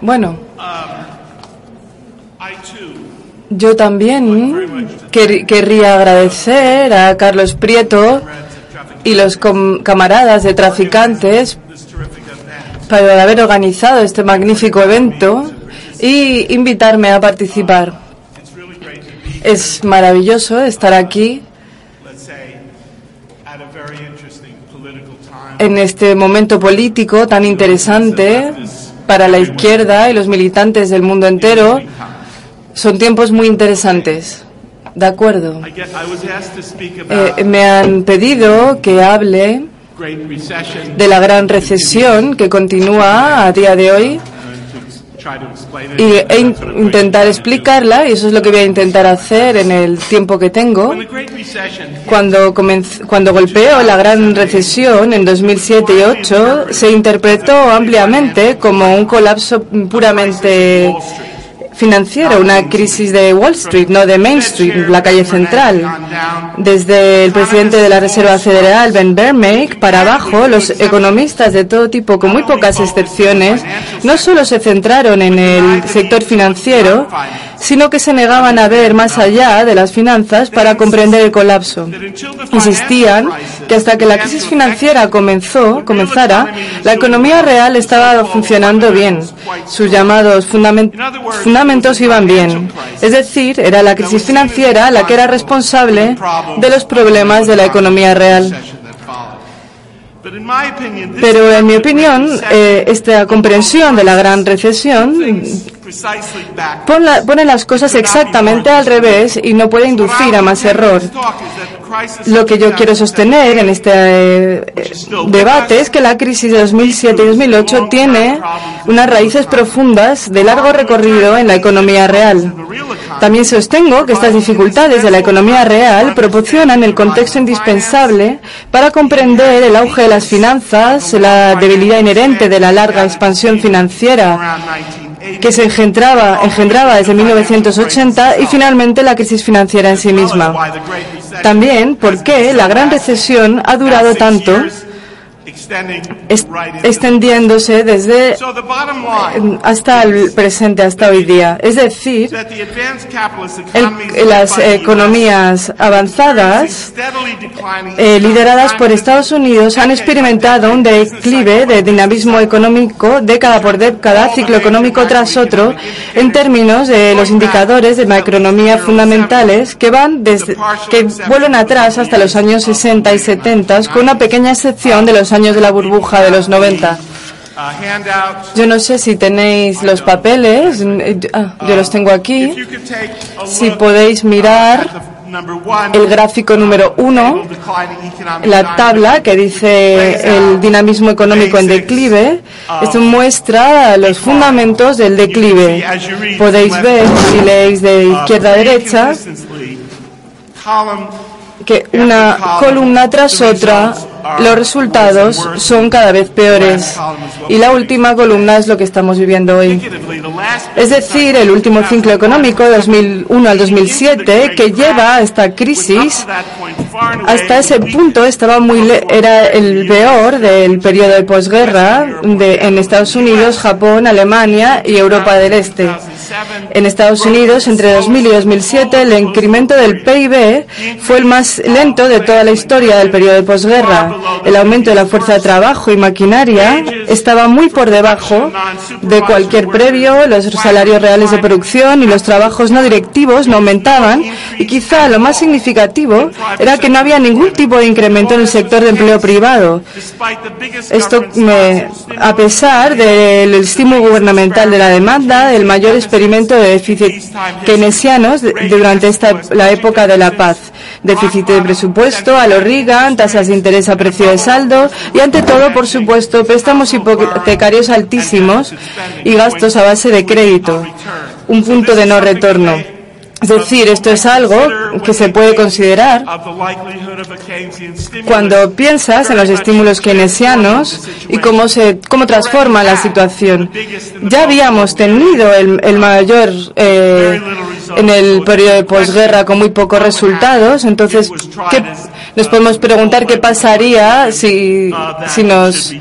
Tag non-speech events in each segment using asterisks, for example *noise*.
Bueno, I too yo también quer- querría agradecer a Carlos Prieto y los camaradas de traficantes para haber organizado este magnífico evento y invitarme a participar. Es maravilloso estar aquí en este momento político tan interesante para la izquierda y los militantes del mundo entero. Son tiempos muy interesantes. De acuerdo. Eh, me han pedido que hable de la gran recesión que continúa a día de hoy y, e intentar explicarla y eso es lo que voy a intentar hacer en el tiempo que tengo. Cuando, cuando golpeó la gran recesión en 2007 y 2008, se interpretó ampliamente como un colapso puramente Financiero, una crisis de Wall Street, no de Main Street, la calle central. Desde el presidente de la Reserva Federal, Ben Bernanke, para abajo, los economistas de todo tipo, con muy pocas excepciones, no solo se centraron en el sector financiero, sino que se negaban a ver más allá de las finanzas para comprender el colapso. Insistían que hasta que la crisis financiera comenzó, comenzara, la economía real estaba funcionando bien. Sus llamados fundamen- fundamentos iban bien. Es decir, era la crisis financiera la que era responsable de los problemas de la economía real. Pero en mi opinión, eh, esta comprensión de la gran recesión pone las cosas exactamente al revés y no puede inducir a más error. Lo que yo quiero sostener en este eh, debate es que la crisis de 2007 y 2008 tiene unas raíces profundas de largo recorrido en la economía real. También sostengo que estas dificultades de la economía real proporcionan el contexto indispensable para comprender el auge de las finanzas, la debilidad inherente de la larga expansión financiera que se engendraba, engendraba desde 1980 y finalmente la crisis financiera en sí misma. También por qué la gran recesión ha durado tanto, extendiéndose desde line hasta el presente, hasta hoy día. Es decir, el- economies las economías avanzadas eh, lideradas por Estados Unidos han experimentado un declive de dinamismo económico década por década, ciclo económico tras otro, en términos de los indicadores de macroeconomía fundamentales que van desde que vuelven atrás hasta los años 60 y 70, con una pequeña excepción de los años de la burbuja de los 90. uh, handout. Yo no sé si tenéis los papeles, eh, ah, yo los tengo aquí. Si podéis mirar el gráfico número uno, la tabla que dice el dinamismo económico en declive, esto muestra los fundamentos del declive. Podéis ver, si leéis de izquierda a derecha, consistently, column que una columna tras otra los resultados son cada vez peores. Y la última columna es lo que estamos viviendo hoy. Es decir, el último ciclo económico de 2001 al 2007 que lleva a esta crisis hasta ese punto estaba muy era el peor del periodo de posguerra en Estados Unidos, Japón, Alemania y Europa del Este. En Estados Unidos, entre 2000 y 2007, el incremento del PIB fue el más lento de toda la historia del periodo de posguerra. El aumento de la fuerza de trabajo y maquinaria estaba muy por debajo de cualquier previo, los salarios reales de producción y los trabajos no directivos no aumentaban y quizá lo más significativo era que no había ningún tipo de incremento en el sector de empleo privado. Esto a pesar del estímulo gubernamental de la demanda, del mayor experimento de déficit keynesianos durante esta, la época de la paz. Déficit de presupuesto, a lo Reagan, tasas de interés a precio de saldo y ante todo, por supuesto, préstamos hipotecarios altísimos y gastos a base de crédito. Un punto de no retorno. Es decir, esto es algo que se puede considerar cuando piensas en los estímulos keynesianos y cómo se cómo transforma la situación. Ya habíamos tenido el, el mayor eh, en el periodo de posguerra con muy pocos resultados, entonces ¿qué- nos podemos preguntar qué pasaría si, si nos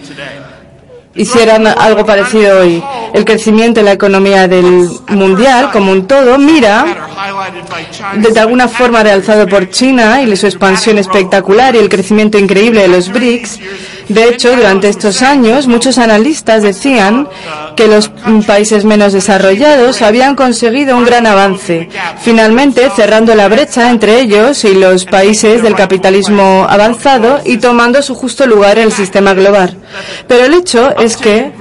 hicieran algo parecido hoy. El crecimiento de la economía del mundial como un todo mira de alguna forma realzado por China y su expansión espectacular y el crecimiento increíble de los BRICS. De hecho, durante estos años, muchos analistas decían que los países menos desarrollados habían conseguido un gran avance, finalmente cerrando la brecha entre ellos y los países del capitalismo avanzado y tomando su justo lugar en el sistema global. Pero el hecho es que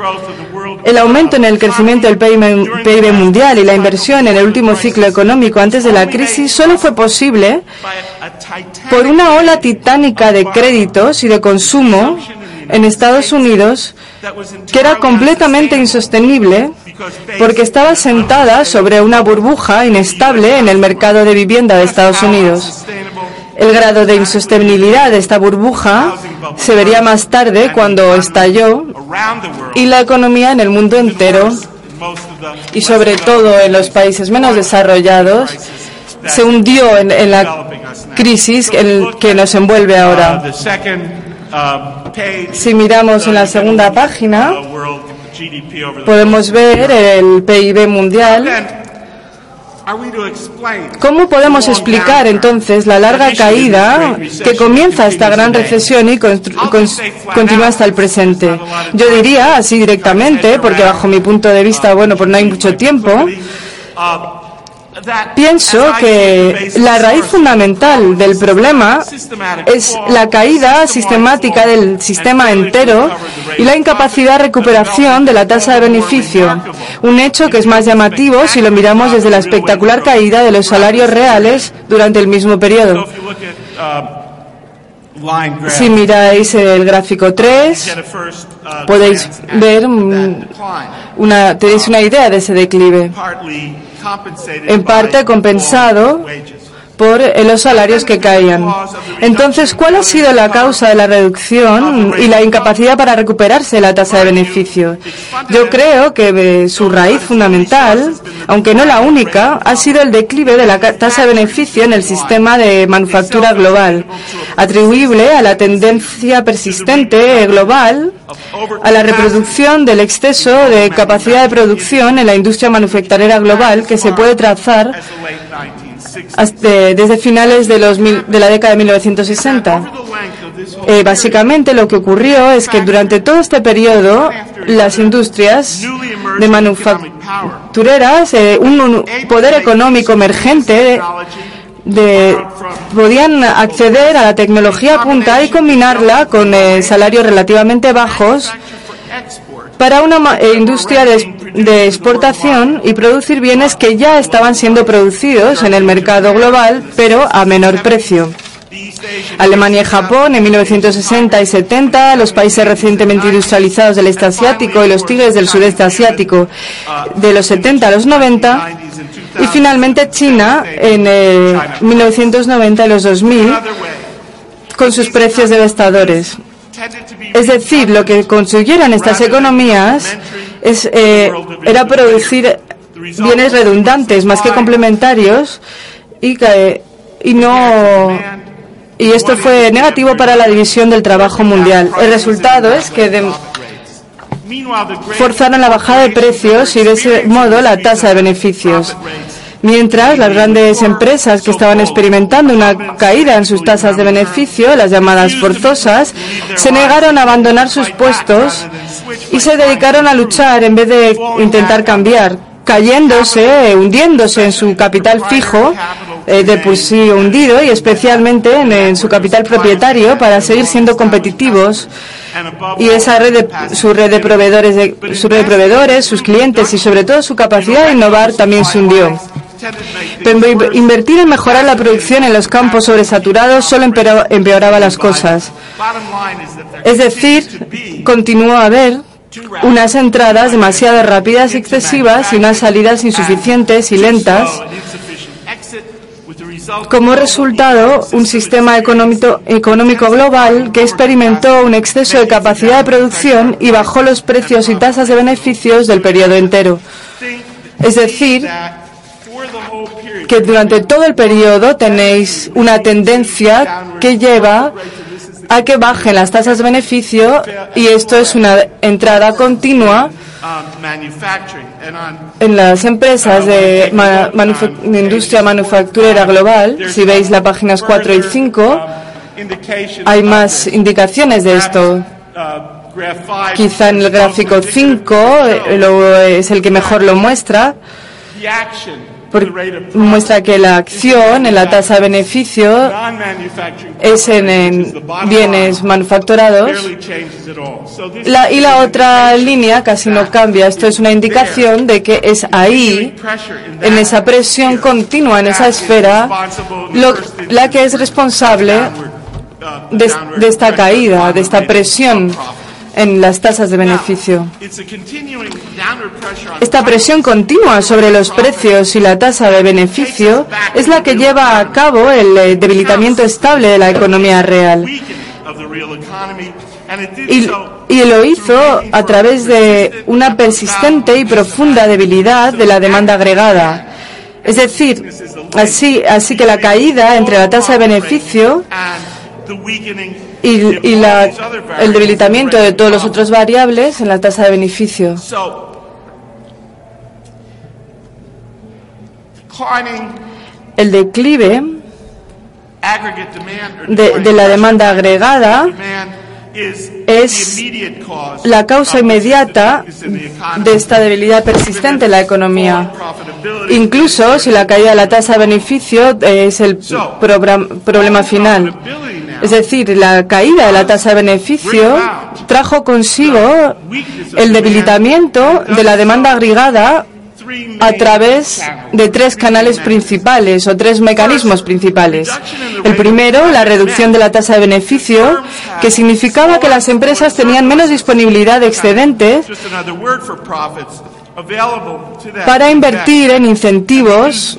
el aumento en el crecimiento del PIB mundial y la inversión en el último ciclo económico antes de la crisis solo fue posible por una ola titánica de créditos y de consumo en Estados Unidos que era completamente insostenible porque estaba sentada sobre una burbuja inestable en el mercado de vivienda de Estados Unidos. El grado de insostenibilidad de esta burbuja se vería más tarde cuando estalló y la economía en el mundo entero y sobre todo en los países menos desarrollados se hundió en, en la crisis en- que nos envuelve ahora. Si miramos en la segunda página, podemos ver el PIB mundial. ¿Cómo podemos explicar entonces la larga caída que comienza esta gran recesión y continúa hasta el presente? Yo diría así directamente, porque bajo mi punto de vista, bueno, pues no hay mucho tiempo, pienso que la raíz fundamental del problema es la caída sistemática del sistema entero y la incapacidad de recuperación de la tasa de beneficio, un hecho que es más llamativo si lo miramos desde la espectacular caída de los salarios reales durante el mismo periodo. Si miráis el gráfico 3, podéis ver una, tenéis una idea de ese declive, en parte compensado por eh, los salarios que caían. Entonces, ¿cuál ha sido la causa de la reducción y la incapacidad para recuperarse la tasa de beneficio? Yo creo que eh, su raíz fundamental, aunque no la única, ha sido el declive de la tasa de beneficio en el sistema de manufactura global, atribuible a la tendencia persistente global a la reproducción del exceso de capacidad de producción en la industria manufacturera global que se puede trazar desde finales de, la década de 1960. Eh, básicamente lo que ocurrió es que durante todo este periodo las industrias de manufactureras, eh, un, poder económico emergente podían acceder a la tecnología punta y combinarla con eh, salarios relativamente bajos para una eh, industria de, de exportación y producir bienes que ya estaban siendo producidos en el mercado global, pero a menor precio. Alemania y Japón en 1960 y 70, los países recientemente industrializados del este asiático y los tigres del sudeste asiático de los 70 a los 90 y finalmente China en eh, 1990 y los 2000 con sus precios devastadores. Es decir, lo que consiguieron estas economías eh, era producir bienes redundantes más que complementarios y, que- y no y esto fue negativo para la división del trabajo mundial. El resultado es que de- forzaron la bajada de precios y de ese modo la tasa de beneficios. Mientras las grandes empresas que estaban experimentando una caída en sus tasas de beneficio, las llamadas forzosas, se negaron a abandonar sus puestos y se dedicaron a luchar en vez de intentar cambiar, cayéndose, hundiéndose en su capital fijo, eh, de por hundido, y especialmente en, en su capital propietario para seguir siendo competitivos. Y esa red de, su red de proveedores, de, su red de proveedores, sus clientes y sobre todo su capacidad de innovar también se hundió. Invertir en mejorar la producción en los campos sobresaturados solo empeoraba las cosas. Es decir, continuó a haber unas entradas demasiado rápidas y excesivas y unas salidas insuficientes y lentas. Como resultado, un sistema económico, económico global que experimentó un exceso de capacidad de producción y bajó los precios y tasas de beneficios del periodo entero. Es decir, que durante todo el periodo tenéis una tendencia que lleva a que bajen las tasas de beneficio y esto es una entrada continua en las empresas de, industria manufacturera global. Si veis las páginas 4 y 5, hay más indicaciones de esto. Quizá en el gráfico 5 eh, es el que mejor lo muestra. Muestra que la acción en la tasa de beneficio es en, en bienes manufacturados y la otra línea casi no cambia. Esto es una indicación de que es ahí, en esa presión continua, en esa esfera, la que es responsable de esta caída, de esta presión en las tasas de beneficio. Esta presión continua sobre los precios y la tasa de beneficio es la que lleva a cabo el eh, debilitamiento estable de la economía real. Y, y lo hizo a través de una persistente y profunda debilidad de la demanda agregada. Es decir, así, así que la caída entre la tasa de beneficio y, y la- el debilitamiento de todos los otros variables en la tasa de beneficio. El declive de, de la demanda agregada es la causa inmediata de esta debilidad persistente en la economía. Incluso si la caída de la tasa de beneficio es el problema final. Es decir, la caída de la tasa de beneficio trajo consigo el debilitamiento de la demanda agregada a través de tres canales principales o tres mecanismos principales. El primero, la reducción de la tasa de beneficio, que significaba que las empresas tenían menos disponibilidad de excedentes para invertir en incentivos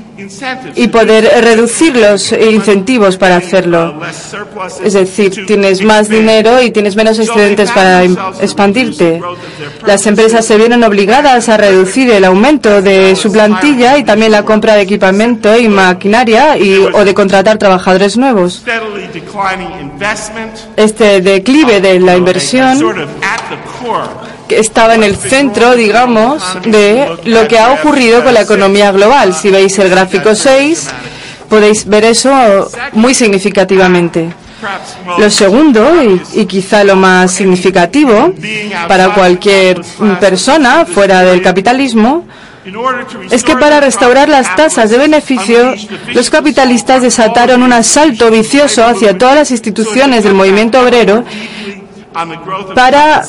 y poder reducir los incentivos para hacerlo. Es decir, tienes más dinero y tienes menos excedentes para expandirte. Las empresas se vieron obligadas a reducir el aumento de su plantilla y también la compra de equipamiento y maquinaria y, o de contratar trabajadores nuevos. Este declive de la inversión que estaba en el centro, digamos, de lo que ha ocurrido con la economía global. Si veis el gráfico 6, podéis ver eso muy significativamente. Lo segundo, y, y quizá lo más significativo para cualquier persona fuera del capitalismo, es que para restaurar las tasas de beneficio, los capitalistas desataron un asalto vicioso hacia todas las instituciones del movimiento obrero para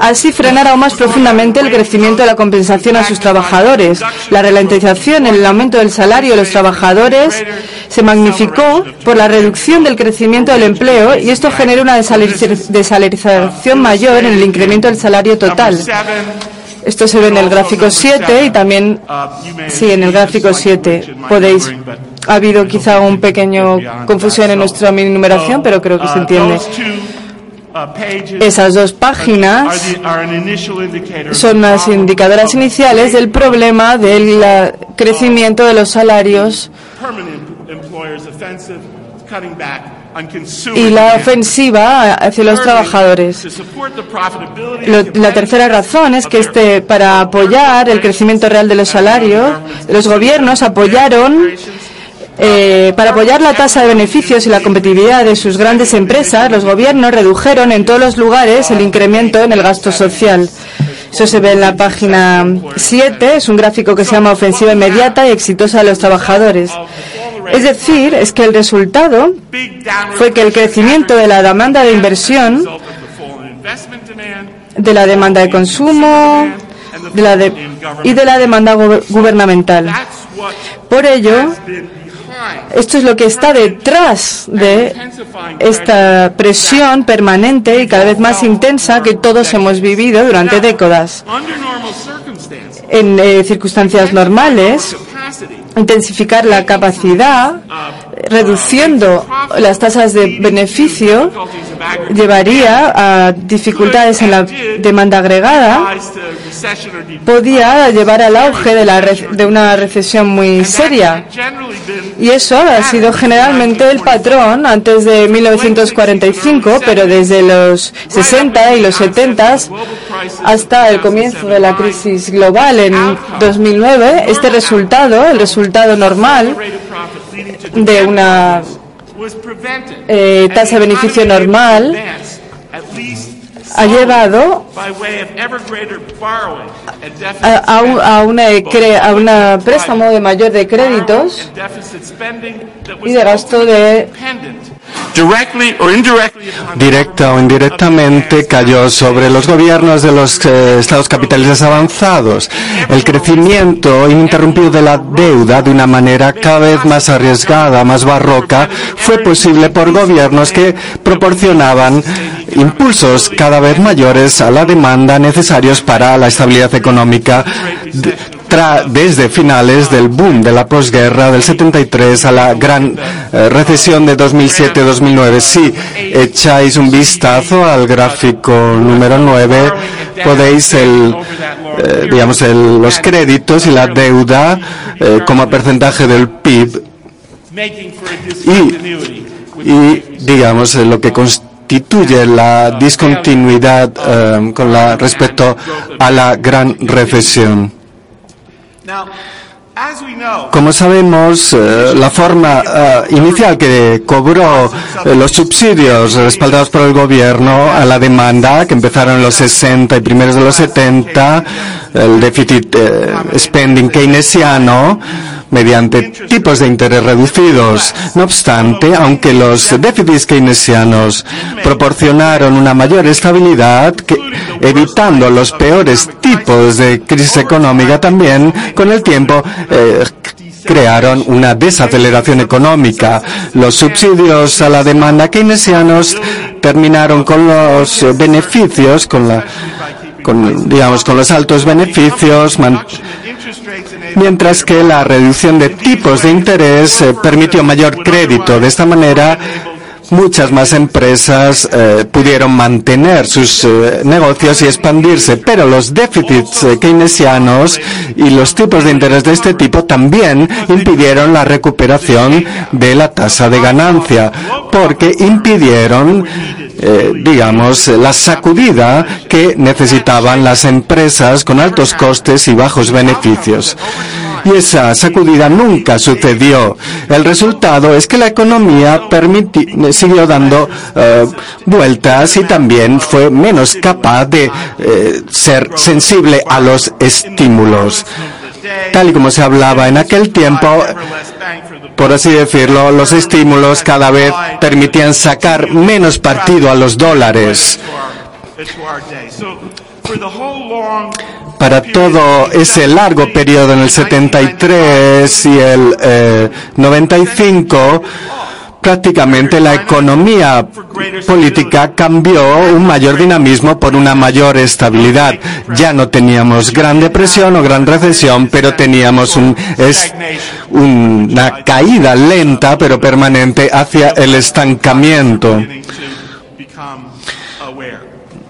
así frenar aún más profundamente el crecimiento de la compensación a sus trabajadores. La ralentización en el aumento del salario de los trabajadores se magnificó por la reducción del crecimiento del empleo y esto genera una desalariz- desalarización mayor en el incremento del salario total. Esto se ve en el gráfico 7 y también, sí, en el gráfico 7 podéis, ha habido quizá un pequeño confusión en nuestra numeración, pero creo que se entiende. Esas dos páginas son las indicadoras iniciales del problema del crecimiento de los salarios y la ofensiva hacia los trabajadores. la tercera razón es que este, para apoyar el crecimiento real de los salarios, los gobiernos apoyaron eh, para apoyar la tasa de beneficios y la competitividad de sus grandes empresas, los gobiernos redujeron en todos los lugares el incremento en el gasto social. Eso se ve en la página 7, es un gráfico que se llama Ofensiva Inmediata y Exitosa de los Trabajadores. Es decir, es que el resultado fue que el crecimiento de la demanda de inversión de la demanda de consumo de la y de la demanda gu- gubernamental. Por ello, esto es lo que está detrás de esta presión permanente y cada vez más intensa que todos hemos vivido durante décadas. En eh, circunstancias normales, intensificar la capacidad, reduciendo las tasas de beneficio, llevaría a dificultades en la demanda agregada podía llevar al auge de una recesión muy seria. Y eso ha sido generalmente el patrón antes de 1945, pero desde los 60 y los 70 hasta el comienzo de la crisis global en 2009, este resultado, el resultado normal de una eh, tasa de beneficio normal ha llevado by way of ever greater borrowing and deficit a, a un, a una a una préstamo de mayor de créditos y de gasto de dependent directly or indirectly upon Directa o indirectamente cayó sobre los gobiernos de los eh, estados capitalistas avanzados. El crecimiento ininterrumpido de la deuda de una manera cada vez más arriesgada, más barroca, fue posible por gobiernos que proporcionaban impulsos cada vez mayores a la demanda necesarios para la estabilidad económica desde finales del boom de la posguerra del 73 a la gran eh, recesión de 2007-2009. Si echáis un vistazo al gráfico número 9, podéis el, eh, digamos, los créditos y la deuda eh, como porcentaje del PIB y, digamos, lo que constituye la discontinuidad eh, con la respecto a la gran know Como sabemos, eh, la forma eh, inicial que cobró eh, los subsidios respaldados por el gobierno a la demanda, que empezaron en los 60 y primeros de los 70, el déficit spending keynesiano, mediante tipos de interés reducidos. No obstante, aunque los déficits keynesianos proporcionaron una mayor estabilidad, evitando los peores tipos de crisis económica, también con el tiempo eh, crearon una desaceleración económica. Los subsidios a la demanda keynesianos terminaron con los beneficios, con los altos beneficios, man- mientras que la reducción de tipos de interés eh, permitió mayor crédito. De esta manera, muchas más empresas eh, pudieron mantener sus eh, negocios y expandirse, pero los déficits eh, keynesianos y los tipos de interés de este tipo también impidieron la recuperación de la tasa de ganancia, porque impidieron digamos, la sacudida que necesitaban las empresas con altos costes y bajos beneficios. Y esa sacudida nunca sucedió. El resultado es que la economía siguió dando eh, vueltas y también fue menos capaz de eh, ser sensible a los estímulos. Tal y como se hablaba en aquel tiempo, por así decirlo, los estímulos cada vez permitían sacar menos partido a los dólares. Para todo ese largo periodo en el 73 y el eh, 95, prácticamente la economía política cambió un mayor dinamismo por una mayor estabilidad. Ya no teníamos gran depresión o gran recesión, pero teníamos una caída lenta pero permanente hacia el estancamiento.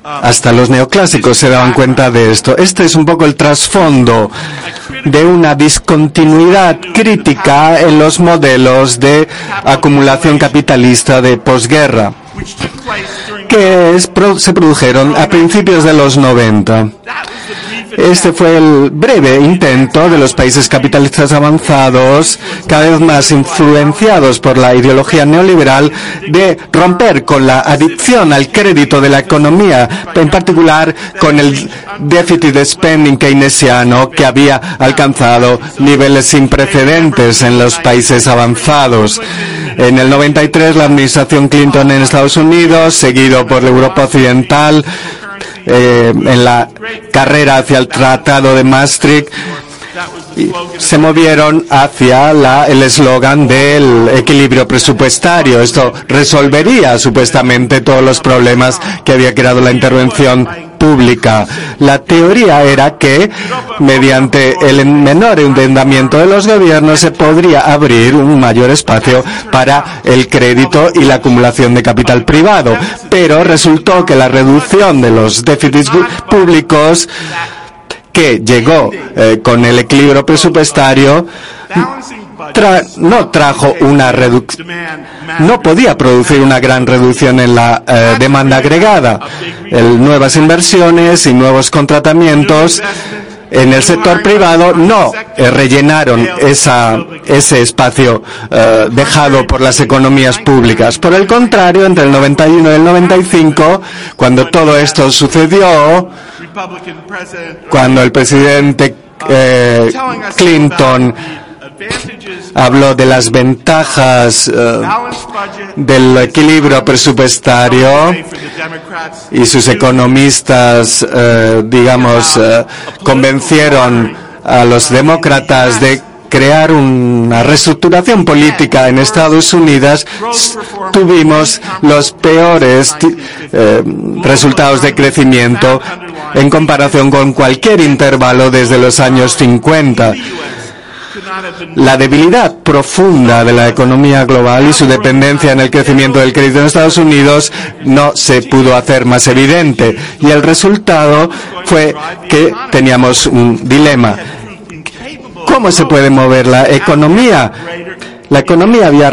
Hasta los neoclásicos se daban cuenta de esto. Este es un poco el trasfondo. De una discontinuidad crítica en los modelos de acumulación capitalista de posguerra que es- se produjeron a principios de los 90. that was the brief Este fue el breve intento de los países capitalistas avanzados, cada vez más influenciados por la ideología neoliberal, de romper con la adicción al crédito de la economía, en particular con el déficit de spending keynesiano que había alcanzado niveles sin precedentes en los países avanzados. En el 93 la administración Clinton en Estados Unidos, seguido por Europa Occidental, eh, en la carrera hacia el Tratado de Maastricht se movieron hacia el eslogan del equilibrio presupuestario. Esto resolvería supuestamente todos los problemas que había creado la intervención pública. La teoría era que mediante el menor endeudamiento de los gobiernos se podría abrir un mayor espacio para el crédito y la acumulación de capital privado. Pero resultó que la reducción de los déficits públicos que llegó eh, con el equilibrio presupuestario no trajo una reducción no podía producir una gran reducción en la eh, demanda agregada. El- nuevas inversiones y nuevos contratamientos en el sector privado no eh, rellenaron esa, ese espacio eh, dejado por las economías públicas. Por el contrario, entre el 91 y el 95, cuando todo esto sucedió, cuando el presidente Clinton habló de las ventajas eh, del equilibrio presupuestario y sus economistas, eh, digamos, eh, convencieron a los demócratas de crear una reestructuración política en Estados Unidos, tuvimos los peores resultados de crecimiento en comparación con cualquier intervalo desde los años 50. La debilidad profunda de la economía global y su dependencia en el crecimiento del crédito en Estados Unidos no se pudo hacer más evidente. Y el resultado fue que teníamos un dilema. ¿Cómo se puede mover la economía? La economía había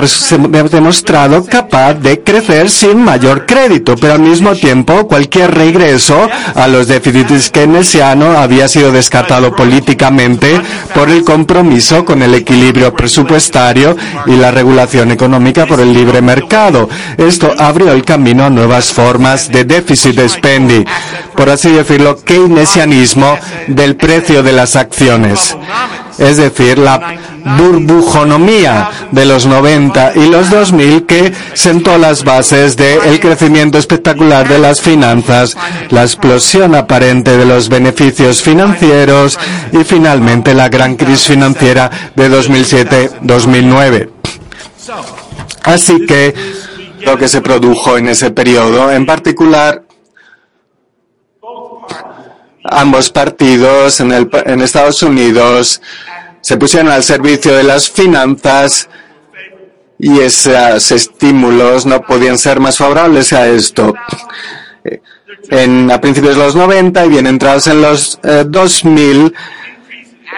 demostrado capaz de crecer sin mayor crédito, pero al mismo tiempo cualquier regreso a los déficits keynesianos había sido descartado políticamente por el compromiso con el equilibrio presupuestario y la regulación económica por el libre mercado. Esto abrió el camino a nuevas formas de déficit spending, por así decirlo, keynesianismo del precio de las acciones. Es decir, la burbujonomía de los 90 y los 2000 que sentó las bases del crecimiento espectacular de las finanzas, la explosión aparente de los beneficios financieros y finalmente la gran crisis financiera de 2007-2009. Así que lo que se produjo en ese periodo, en particular, ambos partidos en, Estados Unidos se pusieron al servicio de las finanzas y esos estímulos no podían ser más favorables a esto. Eh, En, a principios de los 90 y bien entrados en los eh, 2000,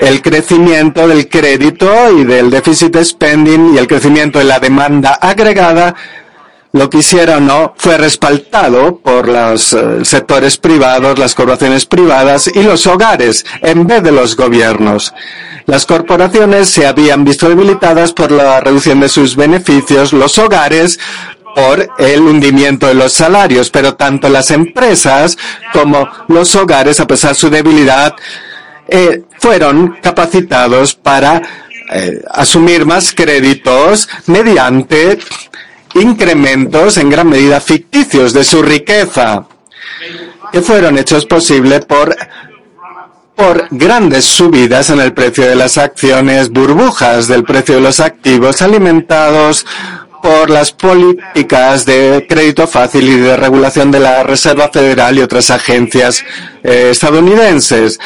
el crecimiento del crédito y del déficit spending y el crecimiento de la demanda agregada lo que hicieron no fue respaldado por los eh, sectores privados, las corporaciones privadas y los hogares en vez de los gobiernos. Las corporaciones se habían visto debilitadas por la reducción de sus beneficios, los hogares por el hundimiento de los salarios, pero tanto las empresas como los hogares, a pesar de su debilidad, eh, fueron capacitados para eh, asumir más créditos mediante incrementos en gran medida ficticios de su riqueza, que fueron hechos posibles por, por grandes subidas en el precio de las acciones, burbujas del precio de los activos alimentados por las políticas de crédito fácil y de regulación de la Reserva Federal y otras agencias eh, estadounidenses.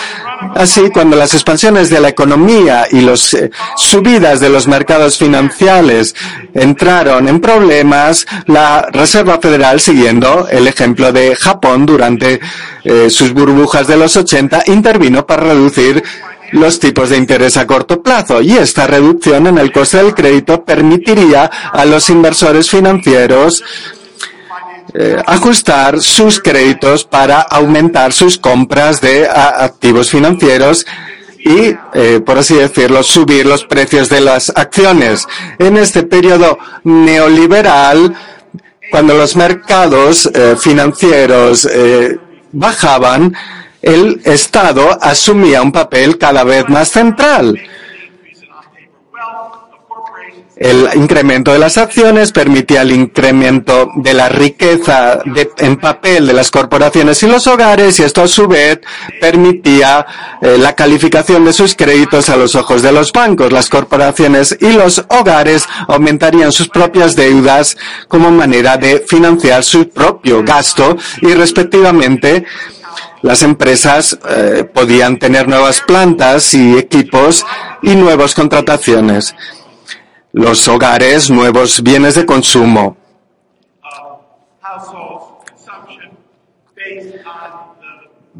Así, cuando las expansiones de la economía y las eh, subidas de los mercados financieros entraron en problemas, la Reserva Federal, siguiendo el ejemplo de Japón durante eh, sus burbujas de los 80, intervino para reducir los tipos de interés a corto plazo y esta reducción en el coste del crédito permitiría a los inversores financieros eh, ajustar sus créditos para aumentar sus compras de activos financieros y, eh, por así decirlo, subir los precios de las acciones. En este periodo neoliberal, cuando los mercados eh, financieros bajaban, el Estado asumía un papel cada vez más central. El incremento de las acciones permitía el incremento de la riqueza en papel de las corporaciones y los hogares y esto a su vez permitía eh, la calificación de sus créditos a los ojos de los bancos. Las corporaciones y los hogares aumentarían sus propias deudas como manera de financiar su propio gasto y respectivamente las empresas eh, podían tener nuevas plantas y equipos y nuevas contrataciones los hogares nuevos bienes de consumo.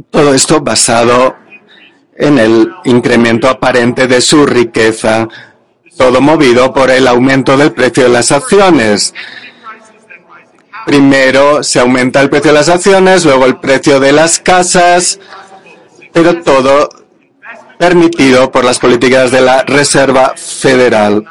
Todo esto basado en el incremento aparente de su riqueza, todo movido por el aumento del precio de las acciones. Primero se aumenta el precio de las acciones, luego el precio de las casas, pero todo permitido por las políticas de la Reserva Federal.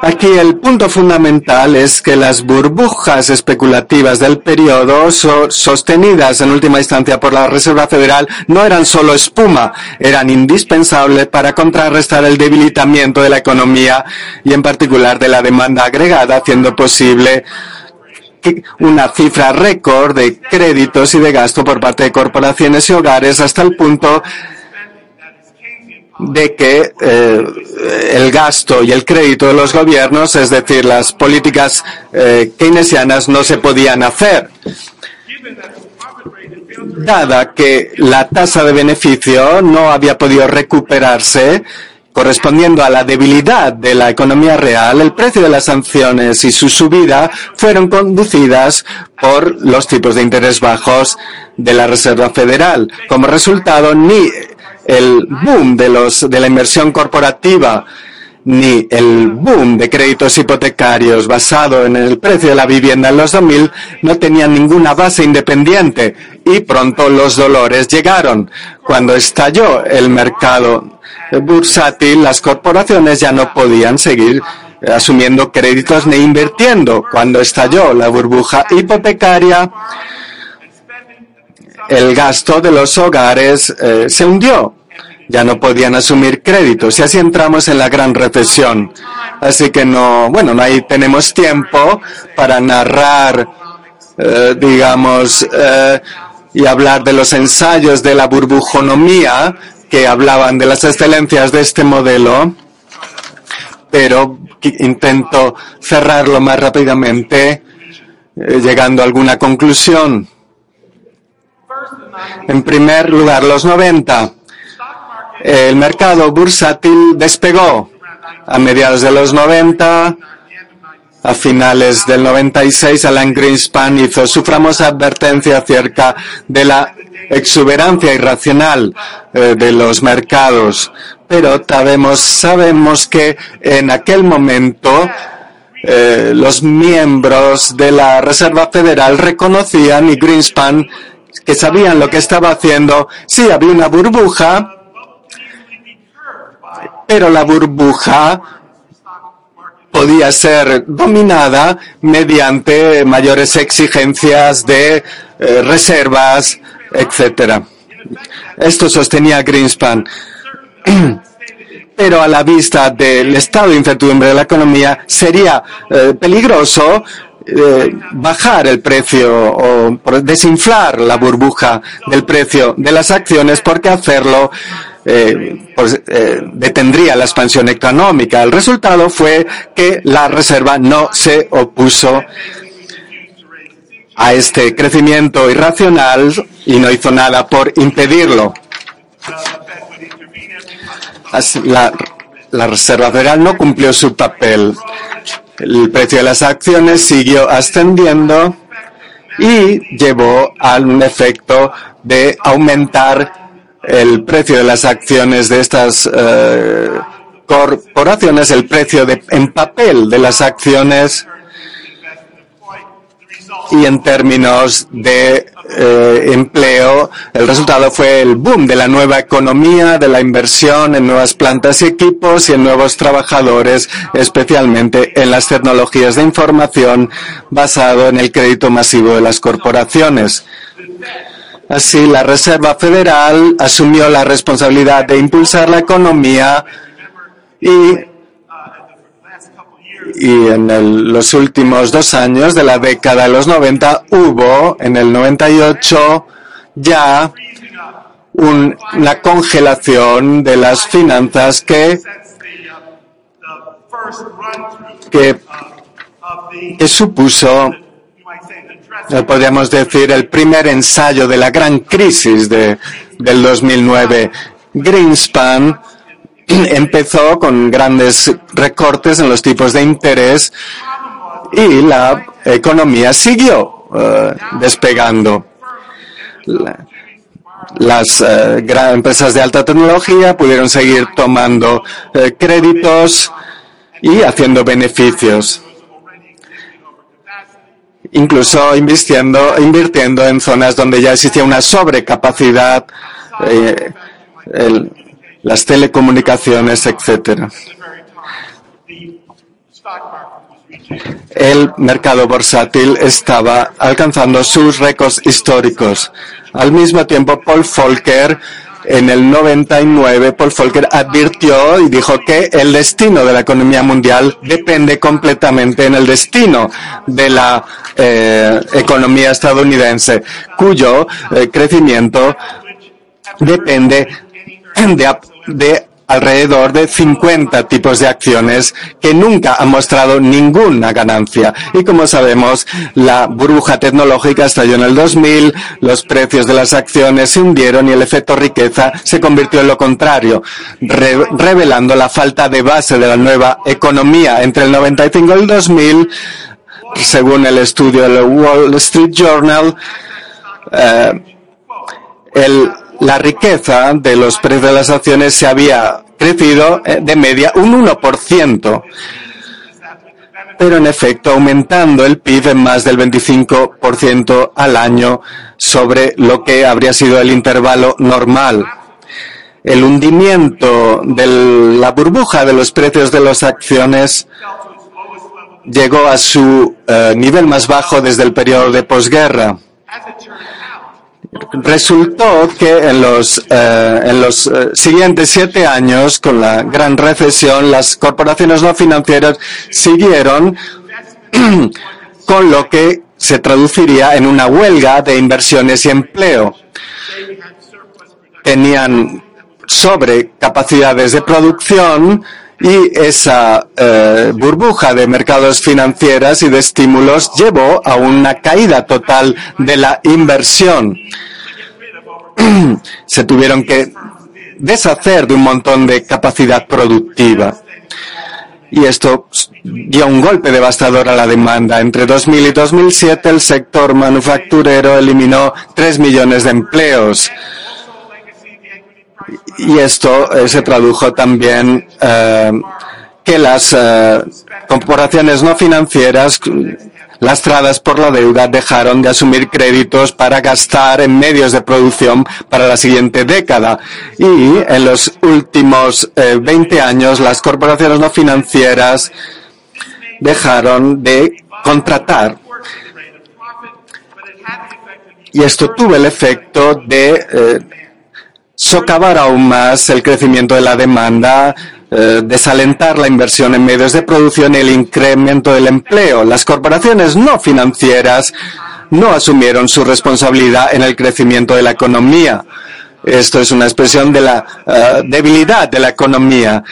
Aquí el punto fundamental es que las burbujas especulativas del periodo so- sostenidas en última instancia por la Reserva Federal no eran solo espuma, eran indispensables para contrarrestar el debilitamiento de la economía y en particular de la demanda agregada, haciendo posible una cifra récord de créditos y de gasto por parte de corporaciones y hogares hasta el punto de que eh, el gasto y el crédito de los gobiernos, es decir, las políticas eh, keynesianas, no se podían hacer. Dada que la tasa de beneficio no había podido recuperarse, correspondiendo a la debilidad de la economía real, el precio de las sanciones y su subida fueron conducidas por los tipos de interés bajos de la Reserva Federal. Como resultado, ni el boom de la inversión corporativa ni el boom de créditos hipotecarios basado en el precio de la vivienda en los 2000 no tenían ninguna base independiente y pronto los dolores llegaron. Cuando estalló el mercado bursátil, las corporaciones ya no podían seguir asumiendo créditos ni invirtiendo. Cuando estalló la burbuja hipotecaria, el gasto de los hogares eh, se hundió. Ya no podían asumir créditos y así entramos en la gran recesión. Así que no, bueno, no ahí tenemos tiempo para narrar, eh, digamos, eh, y hablar de los ensayos de la burbujonomía que hablaban de las excelencias de este modelo, pero intento cerrarlo más rápidamente, llegando a alguna conclusión. En primer lugar, los 90. El mercado bursátil despegó a mediados de los 90. A finales del 96, Alan Greenspan hizo su famosa advertencia acerca de la exuberancia irracional eh, de los mercados. Pero sabemos, sabemos que en aquel momento eh, los miembros de la Reserva Federal reconocían y Greenspan que sabían lo que estaba haciendo. Sí, había una burbuja, pero la burbuja podía ser dominada mediante mayores exigencias de eh, reservas, etcétera. Esto sostenía Greenspan. *clears throat* Pero a la vista del estado de incertidumbre de la economía sería eh, peligroso bajar el precio o desinflar la burbuja del precio de las acciones porque hacerlo eh, pues, eh, detendría la expansión económica. El resultado fue que la Reserva no se opuso a este crecimiento irracional y no hizo nada por impedirlo. La, la Reserva Federal no cumplió su papel. El precio de las acciones siguió ascendiendo y llevó a un efecto de aumentar el precio de las acciones de estas eh, corporaciones, el precio de, en papel de las acciones y en términos de eh, empleo, el resultado fue el boom de la nueva economía, de la inversión en nuevas plantas y equipos y en nuevos trabajadores, especialmente en las tecnologías de información basado en el crédito masivo de las corporaciones. Así, la Reserva Federal asumió la responsabilidad de impulsar la economía y y en los últimos dos años de la década de los 90 hubo en el 98 ya un, una congelación de las finanzas que, que, que supuso, podríamos decir, el primer ensayo de la gran crisis de, del 2009. Greenspan *clears throat* empezó con grandes recortes en los tipos de interés y la economía siguió uh, despegando. La, las uh, empresas de alta tecnología pudieron seguir tomando uh, créditos y haciendo beneficios incluso invirtiendo, invirtiendo en zonas donde ya existía una sobrecapacidad, eh, las telecomunicaciones, etcétera. El mercado bursátil estaba alcanzando sus récords históricos. Al mismo tiempo, Paul Volcker, en el 99, Paul Volcker advirtió y dijo que el destino de la economía mundial depende completamente en el destino de la eh, economía estadounidense, cuyo eh, crecimiento depende de de alrededor de 50 tipos de acciones que nunca han mostrado ninguna ganancia. Y como sabemos, la burbuja tecnológica estalló en el 2000, los precios de las acciones se hundieron y el efecto riqueza se convirtió en lo contrario, re revelando la falta de base de la nueva economía. Entre el 95 y el 2000, según el estudio del Wall Street Journal, eh, el la riqueza de los precios de las acciones se había crecido eh, de media un 1%, pero en efecto aumentando el PIB en más del 25% al año sobre lo que habría sido el intervalo normal. El hundimiento de la burbuja de los precios de las acciones llegó a su uh, nivel más bajo desde el periodo de posguerra resultó que en los, eh, en los eh, siguientes siete años, con la gran recesión, las corporaciones no financieras siguieron *clears throat* con lo que se traduciría en una huelga de inversiones y empleo. Tenían sobrecapacidades de producción y esa eh, burbuja de mercados financieras y de estímulos llevó a una caída total de la inversión. *clears throat* Se tuvieron que deshacer de un montón de capacidad productiva. Y esto dio un golpe devastador a la demanda. Entre 2000 y 2007 el sector manufacturero eliminó 3 millones de empleos y esto eh, se tradujo también eh, que las eh, corporaciones no financieras lastradas por la deuda dejaron de asumir créditos para gastar en medios de producción para la siguiente década. Y en los últimos eh, 20 años las corporaciones no financieras dejaron de contratar. Y esto tuvo el efecto de eh, socavar aún más el crecimiento de la demanda, eh, desalentar la inversión en medios de producción y el incremento del empleo. Las corporaciones no financieras no asumieron su responsabilidad en el crecimiento de la economía. Esto es una expresión de la uh, debilidad de la economía.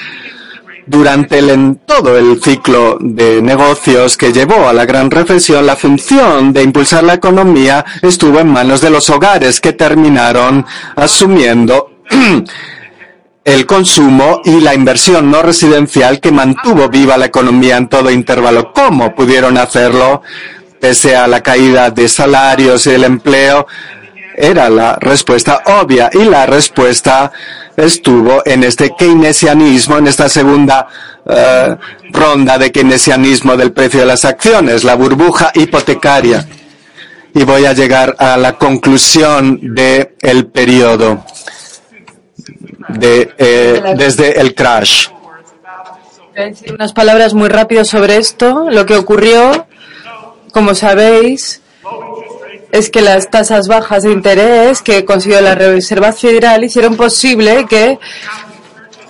Durante el, en todo el ciclo de negocios que llevó a la gran recesión, la función de impulsar la economía estuvo en manos de los hogares que terminaron asumiendo *clears throat* el consumo y la inversión no residencial que mantuvo viva la economía en todo intervalo. ¿Cómo pudieron hacerlo? Pese a la caída de salarios y el empleo, era la respuesta obvia y la respuesta estuvo en este keynesianismo, en esta segunda eh, ronda de keynesianismo del precio de las acciones, la burbuja hipotecaria. Y voy a llegar a la conclusión del el periodo de, eh, desde el crash. Unas palabras muy rápido sobre esto. Lo que ocurrió, como sabéis, es que las tasas bajas de interés que consiguió la Reserva Federal hicieron posible que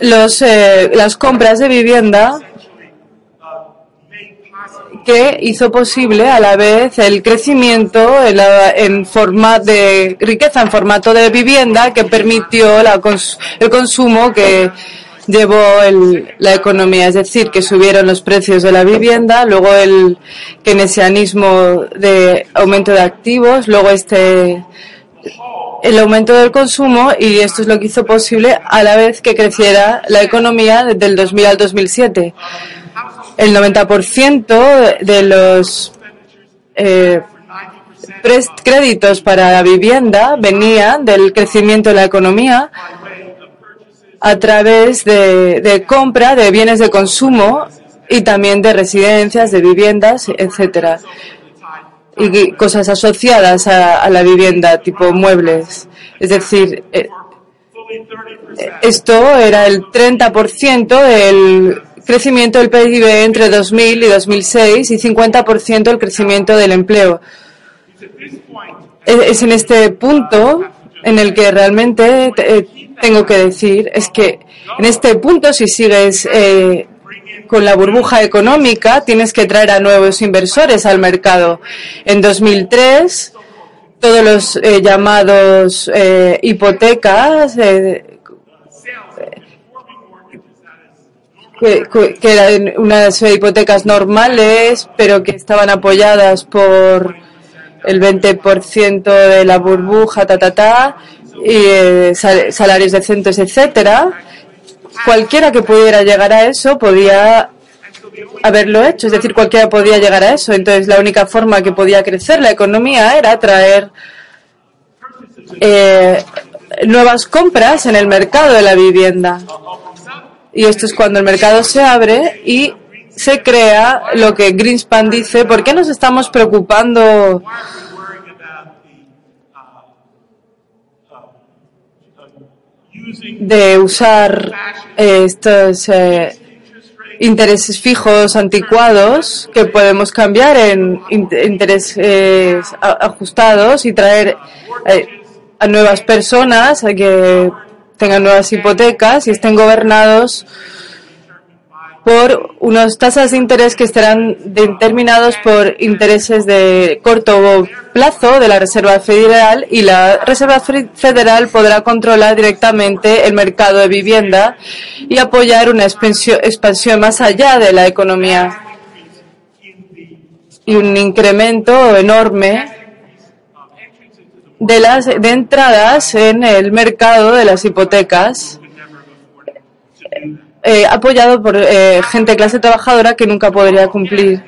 los, eh, las compras de vivienda que hizo posible a la vez el crecimiento en, la- en forma de riqueza en formato de vivienda que permitió la cons- el consumo que llevó el- la economía, es decir, que subieron los precios de la vivienda, luego el keynesianismo de aumento de activos, luego este el aumento del consumo y esto es lo que hizo posible a la vez que creciera la economía desde el 2000 al 2007 el 90% de los eh, créditos para la vivienda venían del crecimiento de la economía a través de, compra de bienes de consumo y también de residencias, de viviendas, etcétera y cosas asociadas a, a la vivienda, tipo muebles. Es decir, eh, esto era el 30% del crecimiento del PIB entre 2000 y 2006 y 50% el crecimiento del empleo. Es en este punto en el que realmente eh, tengo que decir, es que en este punto si sigues eh, con la burbuja económica tienes que traer a nuevos inversores al mercado. En 2003 todos los eh, llamados hipotecas que, eran unas hipotecas normales, pero que estaban apoyadas por el 20% de la burbuja, ta, ta, ta, y eh, sal- salarios decentes, etcétera. Cualquiera que pudiera llegar a eso podía haberlo hecho, es decir, cualquiera podía llegar a eso. Entonces, la única forma que podía crecer la economía era traer eh, nuevas compras en el mercado de la vivienda. Y esto es cuando el mercado se abre y se crea lo que Greenspan dice, ¿por qué nos estamos preocupando de usar eh, estos eh, intereses fijos anticuados que podemos cambiar en in- intereses a- ajustados y traer eh, a nuevas personas a que tengan nuevas hipotecas y estén gobernados por unas tasas de interés que estarán determinados por intereses de corto plazo de la Reserva Federal y la Reserva Fe- Federal podrá controlar directamente el mercado de vivienda y apoyar una expansión más allá de la economía. Y un incremento enorme de las de entradas en el mercado de las hipotecas eh, apoyado por eh, gente de clase trabajadora que nunca podría cumplir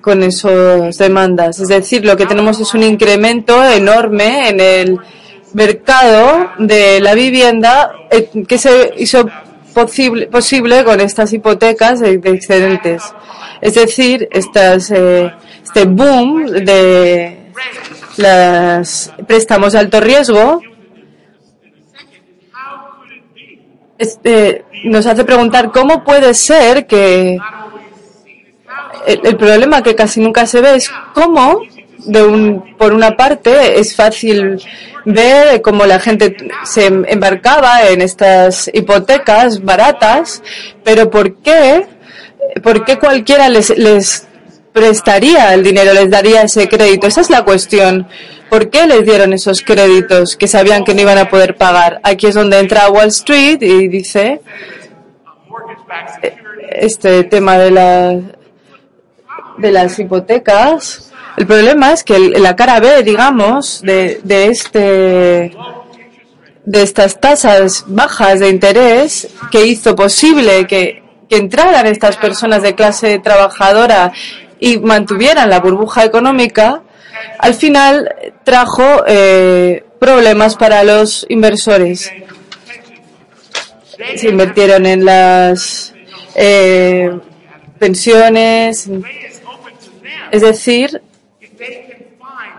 con esas demandas. Es decir, lo que tenemos es un incremento enorme en el mercado de la vivienda eh, que se hizo posible, posible con estas hipotecas de, de excedentes. Es decir, estas, eh, este boom de los préstamos de alto riesgo este, nos hace preguntar cómo puede ser que el, el problema que casi nunca se ve es cómo, de un, por una parte, es fácil ver cómo la gente se embarcaba en estas hipotecas baratas, pero ¿por qué? ¿Por qué cualquiera les, les prestaría el dinero, les daría ese crédito? Esa es la cuestión. ¿Por qué les dieron esos créditos que sabían que no iban a poder pagar? Aquí es donde entra Wall Street y dice eh, este tema de la de las hipotecas. El problema es que la cara B, digamos, de, de este de estas tasas bajas de interés que hizo posible que entraran estas personas de clase trabajadora y mantuvieran la burbuja económica, al final trajo eh, problemas para los inversores. Se invirtieron en las eh, pensiones, es decir,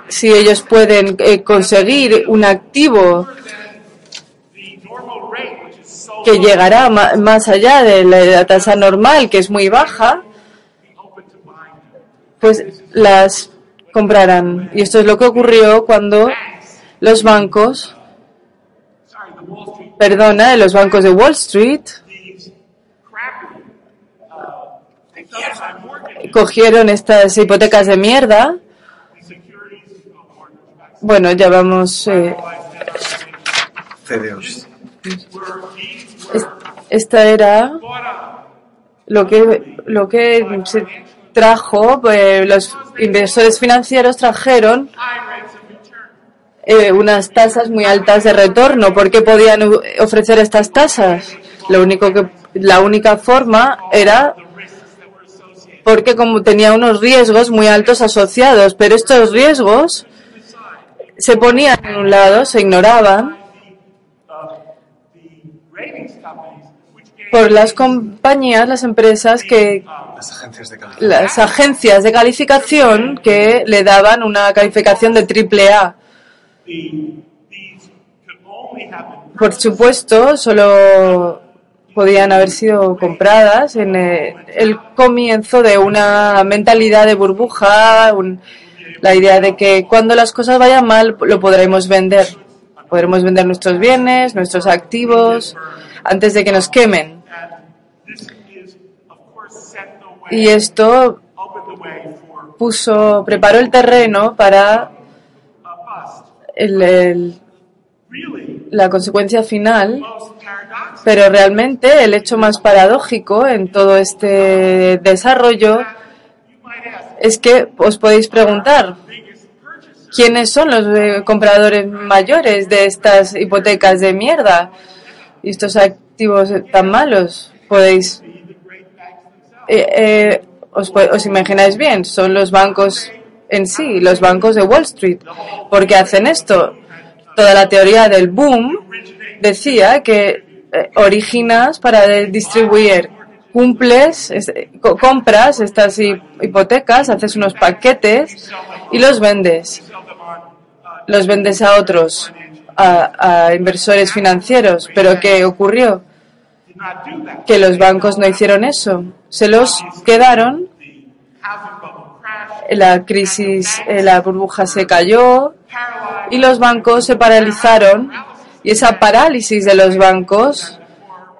si ellos pueden eh, conseguir un activo que llegará más allá de la tasa normal, que es muy baja, pues las comprarán. Y esto es lo que ocurrió cuando los bancos, perdona, los bancos de Wall Street cogieron estas hipotecas de mierda. Bueno, ya vamos. eh, esta era lo que lo que se trajo. eh, los inversores financieros trajeron eh, unas tasas muy altas de retorno. ¿Por qué podían ofrecer estas tasas? Lo único que la única forma era porque como tenía unos riesgos muy altos asociados, pero estos riesgos se ponían en un lado, se ignoraban por las compañías, las empresas que Las agencias de calidad. las agencias de calificación que le daban una calificación de triple A. Por supuesto, solo podían haber sido compradas en eh, el comienzo de una mentalidad de burbuja, un- la idea de que cuando las cosas vayan mal lo podremos vender. Podremos vender nuestros bienes, nuestros activos, antes de que nos quemen. Y esto puso, preparó el terreno para el- el- la consecuencia final, pero realmente el hecho más paradójico en todo este desarrollo es que os podéis preguntar quiénes son los eh, compradores mayores de estas hipotecas de mierda y estos activos tan malos. Podéis eh, eh, os, imagináis bien, son los bancos en sí, los bancos de Wall Street. ¿Por qué hacen esto? Toda la teoría del boom decía que eh, originas para distribuir, cumples, es- co- compras estas hi- hipotecas, haces unos paquetes y los vendes. Los vendes a otros, a inversores financieros. ¿Pero qué ocurrió? Que los bancos no hicieron eso. Se los quedaron. La crisis, eh, la burbuja se cayó y los bancos se paralizaron. Y esa parálisis de los bancos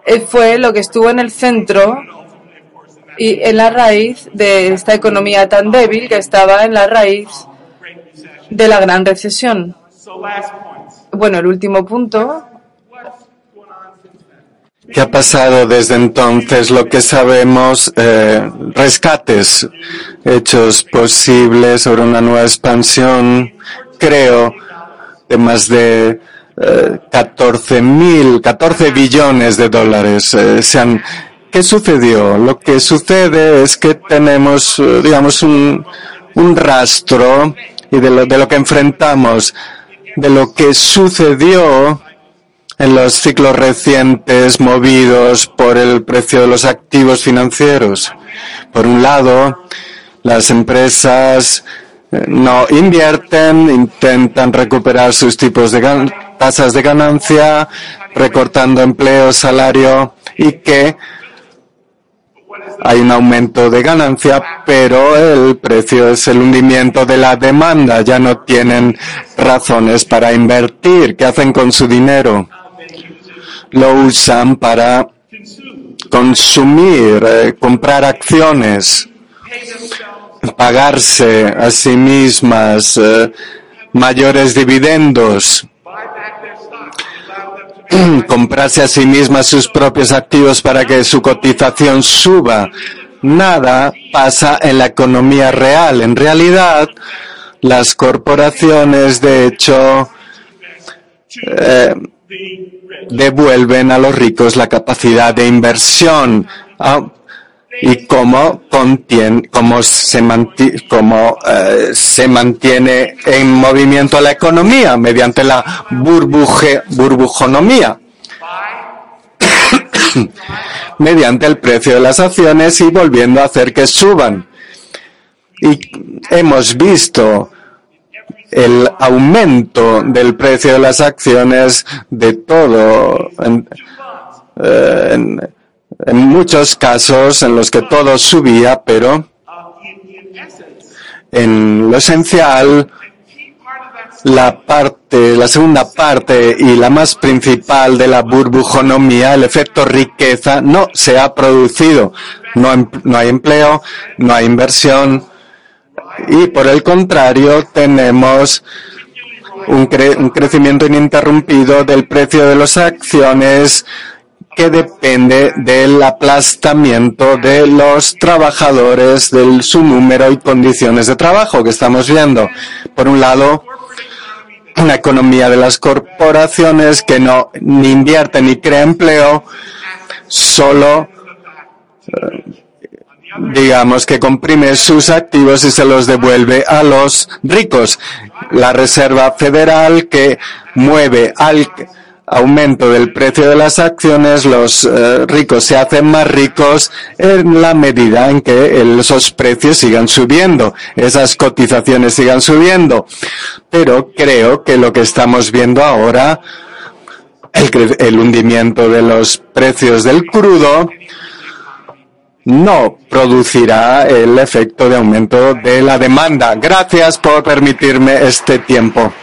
eh, fue lo que estuvo en el centro y en la raíz de esta economía tan débil que estaba en la raíz de la gran recesión. Bueno, el último punto ¿Qué ha pasado desde entonces? Lo que sabemos, eh, rescates hechos posibles sobre una nueva expansión, creo, de más de eh, 14 mil, 14 billones de dólares. eh, se han- ¿Qué sucedió? Lo que sucede es que tenemos, eh, digamos, un, un rastro y de lo, de lo que enfrentamos, de lo que sucedió en los ciclos recientes movidos por el precio de los activos financieros. Por un lado, las empresas eh, no invierten, intentan recuperar sus tipos de tasas de ganancia, recortando empleo, salario y que hay un aumento de ganancia, pero el precio es el hundimiento de la demanda. Ya no tienen razones para invertir. ¿Qué hacen con su dinero? Lo usan para consumir, eh, comprar acciones, pagarse a sí mismas eh, mayores dividendos, *clears throat* comprarse a sí mismas sus propios activos para que su cotización suba. Nada pasa en la economía real. En realidad, las corporaciones, de hecho, eh, devuelven a los ricos la capacidad de inversión. Ah, y cómo, cómo, se, cómo eh, se mantiene en movimiento la economía mediante la burbuje, burbujonomía, *coughs* mediante el precio de las acciones y volviendo a hacer que suban. Y hemos visto el aumento del precio de las acciones de todo. En, eh, en muchos casos en los que todo subía, pero en lo esencial, la parte, la segunda parte y la más principal de la burbujonomía, el efecto riqueza, no se ha producido. No, em- no hay empleo, no hay inversión y por el contrario tenemos un, cre- un crecimiento ininterrumpido del precio de las acciones que depende del aplastamiento de los trabajadores, de su número y condiciones de trabajo que estamos viendo. Por un lado, una economía de las corporaciones que no ni invierte ni crea empleo, solo eh, digamos que comprime sus activos y se los devuelve a los ricos. La Reserva Federal que mueve al aumento del precio de las acciones, los eh, ricos se hacen más ricos en la medida en que esos precios sigan subiendo, esas cotizaciones sigan subiendo. Pero creo que lo que estamos viendo ahora, el, el hundimiento de los precios del crudo, no producirá el efecto de aumento de la demanda. Gracias por permitirme este tiempo.